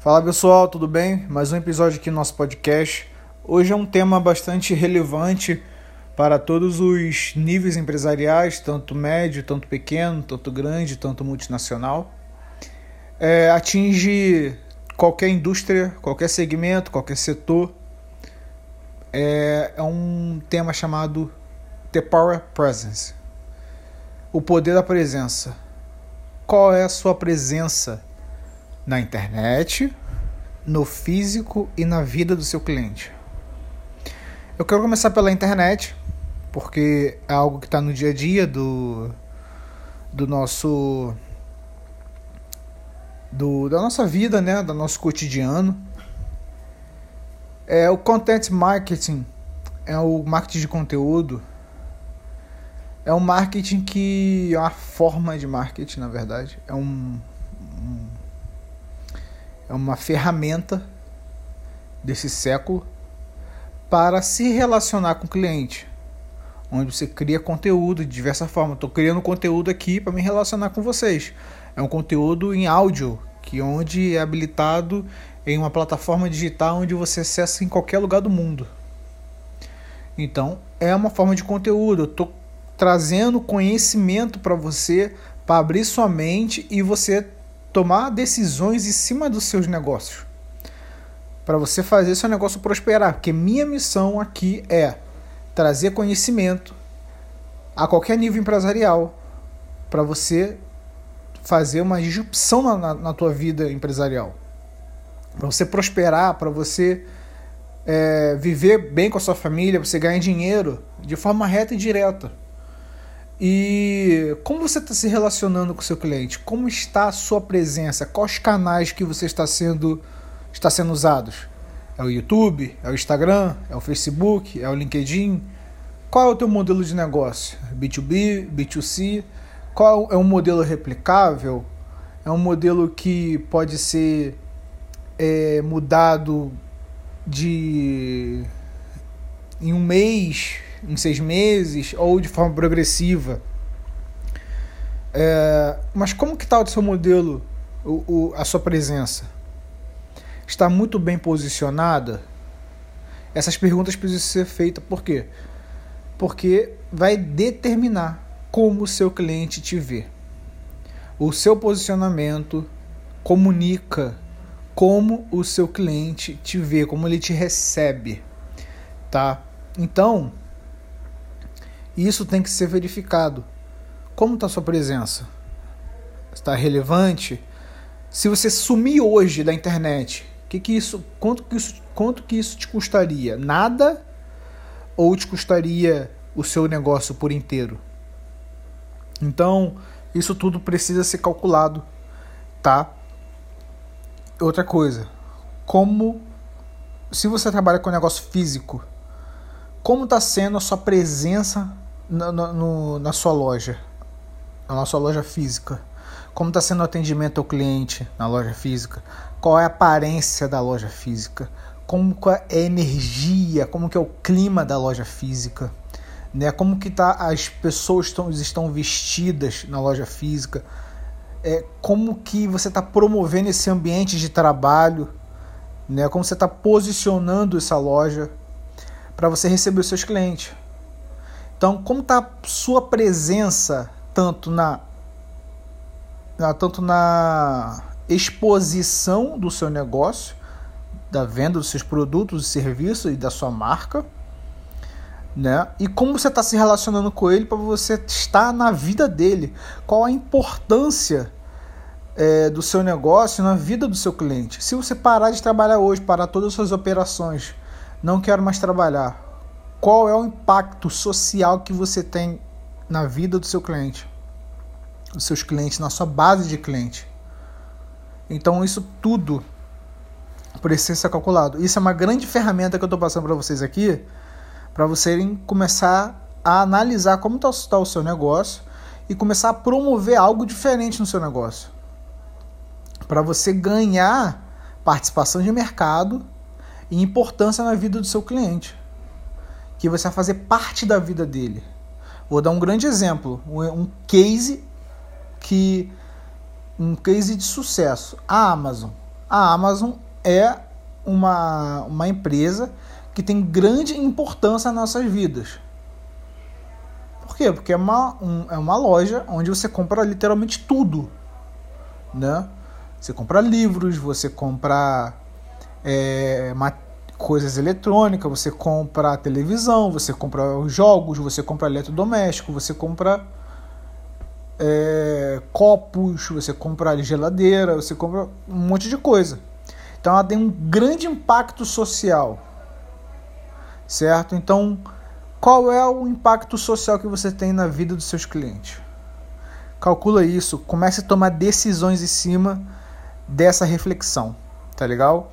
Fala pessoal, tudo bem? Mais um episódio aqui no nosso podcast. Hoje é um tema bastante relevante para todos os níveis empresariais, tanto médio, tanto pequeno, tanto grande, tanto multinacional. É, atinge qualquer indústria, qualquer segmento, qualquer setor. É, é um tema chamado The Power Presence. O poder da presença. Qual é a sua presença? Na internet, no físico e na vida do seu cliente. Eu quero começar pela internet, porque é algo que está no dia a dia do, do nosso do, da nossa vida, né, do nosso cotidiano. É o content marketing, é o marketing de conteúdo. É um marketing que é uma forma de marketing, na verdade. É um, é uma ferramenta desse século para se relacionar com o cliente, onde você cria conteúdo de diversas formas. Estou criando conteúdo aqui para me relacionar com vocês. É um conteúdo em áudio, que onde é habilitado em uma plataforma digital onde você acessa em qualquer lugar do mundo. Então, é uma forma de conteúdo. Estou trazendo conhecimento para você, para abrir sua mente e você tomar decisões em cima dos seus negócios. Para você fazer seu negócio prosperar. Porque minha missão aqui é trazer conhecimento a qualquer nível empresarial para você fazer uma disrupção na, na, na tua vida empresarial. Para você prosperar, para você é, viver bem com a sua família, para você ganhar dinheiro de forma reta e direta. E como você está se relacionando com o seu cliente? Como está a sua presença? Quais canais que você está sendo está sendo usados? É o YouTube? É o Instagram? É o Facebook? É o LinkedIn? Qual é o teu modelo de negócio? B2B, B2C? Qual é um modelo replicável? É um modelo que pode ser é, mudado de em um mês em seis meses ou de forma progressiva. É, mas como que está o seu modelo, o, o, a sua presença? Está muito bem posicionada? Essas perguntas precisam ser feitas por quê? Porque vai determinar como o seu cliente te vê. O seu posicionamento comunica como o seu cliente te vê, como ele te recebe, tá? Então, isso tem que ser verificado. Como está sua presença? Está relevante? Se você sumir hoje da internet, que que isso, quanto, que isso, quanto que isso te custaria? Nada? Ou te custaria o seu negócio por inteiro? Então, isso tudo precisa ser calculado, tá? Outra coisa, como se você trabalha com negócio físico, como está sendo a sua presença na, no, na sua loja, na sua loja física? Como está sendo o atendimento ao cliente na loja física? Qual é a aparência da loja física? Como é a energia? Como que é o clima da loja física? Né? Como que tá, as pessoas estão, estão vestidas na loja física? É, como que você está promovendo esse ambiente de trabalho? Né? Como você está posicionando essa loja para você receber os seus clientes? Então, como está a sua presença tanto na, na, tanto na exposição do seu negócio, da venda dos seus produtos e serviços e da sua marca, né? E como você está se relacionando com ele para você estar na vida dele? Qual a importância é, do seu negócio na vida do seu cliente? Se você parar de trabalhar hoje, parar todas as suas operações, não quero mais trabalhar, qual é o impacto social que você tem na vida do seu cliente, dos seus clientes, na sua base de cliente. Então isso tudo precisa ser calculado. Isso é uma grande ferramenta que eu estou passando para vocês aqui, para vocês começar a analisar como está o seu negócio e começar a promover algo diferente no seu negócio. Para você ganhar participação de mercado e importância na vida do seu cliente que você vai fazer parte da vida dele. Vou dar um grande exemplo, um case que um case de sucesso. A Amazon. a Amazon é uma, uma empresa que tem grande importância nas nossas vidas. Por quê? Porque é uma, um, é uma loja onde você compra literalmente tudo. Né? Você compra livros, você compra é, coisas eletrônicas, você compra televisão, você compra jogos, você compra eletrodoméstico, você compra é, copos, você compra geladeira, você compra um monte de coisa. Então ela tem um grande impacto social, certo? Então, qual é o impacto social que você tem na vida dos seus clientes? Calcula isso, comece a tomar decisões em cima dessa reflexão, tá legal?